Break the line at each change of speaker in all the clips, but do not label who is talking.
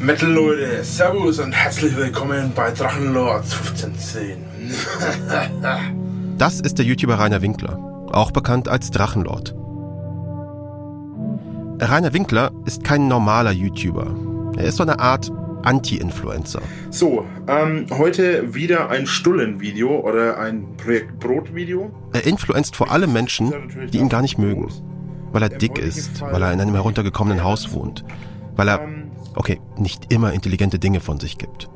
Metal Leute, Servus und herzlich willkommen bei Drachenlord 1510.
das ist der YouTuber Rainer Winkler, auch bekannt als Drachenlord. Rainer Winkler ist kein normaler YouTuber. Er ist so eine Art Anti-Influencer.
So, ähm, heute wieder ein Stullen-Video oder ein Projekt Brot-Video.
Er influenzt vor allem Menschen, die ihn gar nicht mögen. Weil er dick ist, weil er in einem heruntergekommenen Haus wohnt, weil er, ähm, okay, nicht immer intelligente Dinge von sich gibt.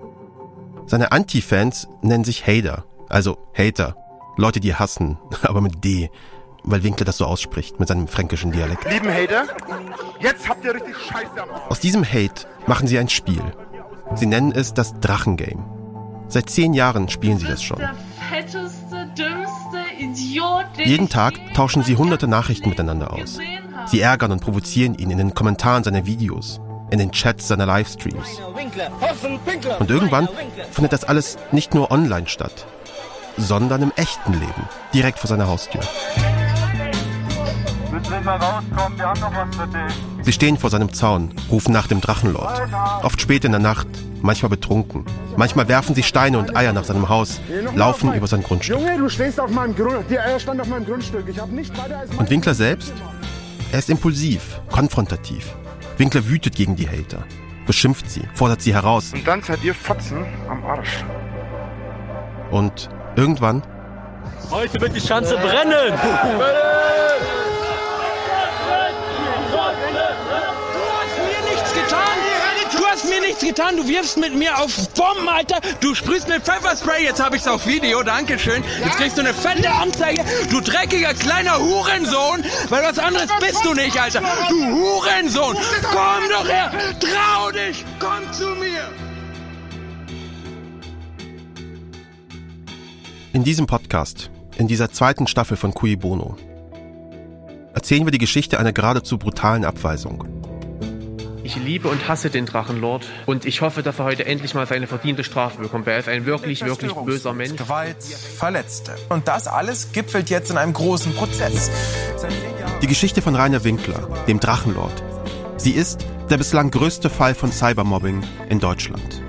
Seine Anti-Fans nennen sich Hater, also Hater, Leute, die hassen, aber mit D, weil Winkler das so ausspricht mit seinem fränkischen Dialekt.
Lieben Hater, jetzt habt ihr richtig Scheiße am
Aus diesem Hate machen sie ein Spiel. Sie nennen es das Drachengame. Seit zehn Jahren spielen sie das schon. Jeden Tag tauschen sie hunderte Nachrichten miteinander aus. Sie ärgern und provozieren ihn in den Kommentaren seiner Videos, in den Chats seiner Livestreams. Und irgendwann findet das alles nicht nur online statt, sondern im echten Leben, direkt vor seiner Haustür. Sie stehen vor seinem Zaun, rufen nach dem Drachenlord. Oft spät in der Nacht, manchmal betrunken. Manchmal werfen sie Steine und Eier nach seinem Haus, laufen über sein Grundstück. Junge, du stehst auf meinem Grund, die Eier stand auf meinem Grundstück. Ich habe nicht weiter als Und Winkler selbst? Er ist impulsiv, konfrontativ. Winkler wütet gegen die Hater, beschimpft sie, fordert sie heraus.
Und dann seid ihr Fotzen am Arsch.
Und irgendwann
Heute wird die Schanze brennen!
hast mir nichts getan. Du wirfst mit mir auf Bomben, Alter. Du sprühst mit Pfefferspray. Jetzt habe ich's auf Video. Dankeschön. Jetzt kriegst du eine fette Anzeige. Du dreckiger kleiner Hurensohn. Weil was anderes bist du nicht, Alter. Du Hurensohn. Komm doch her. Trau dich. Komm zu mir.
In diesem Podcast, in dieser zweiten Staffel von Cui Bono, erzählen wir die Geschichte einer geradezu brutalen Abweisung.
Ich liebe und hasse den Drachenlord und ich hoffe, dass er heute endlich mal seine verdiente Strafe bekommt. Er ist ein wirklich, wirklich böser Mensch.
Gewalt, Verletzte. Und das alles gipfelt jetzt in einem großen Prozess.
Die Geschichte von Rainer Winkler, dem Drachenlord. Sie ist der bislang größte Fall von Cybermobbing in Deutschland.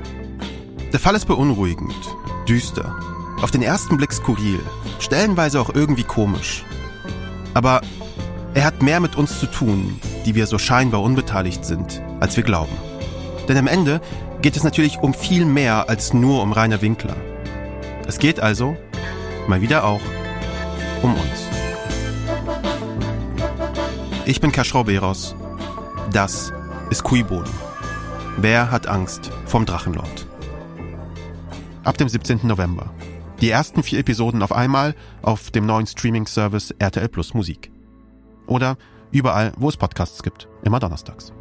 Der Fall ist beunruhigend, düster, auf den ersten Blick skurril, stellenweise auch irgendwie komisch. Aber er hat mehr mit uns zu tun, die wir so scheinbar unbeteiligt sind, als wir glauben. Denn am Ende geht es natürlich um viel mehr als nur um Rainer Winkler. Es geht also, mal wieder auch, um uns. Ich bin Kaschrau Beros. Das ist Kuibon. Wer hat Angst vom Drachenlord? Ab dem 17. November. Die ersten vier Episoden auf einmal auf dem neuen Streaming-Service RTL Plus Musik. Oder überall, wo es Podcasts gibt. Immer donnerstags.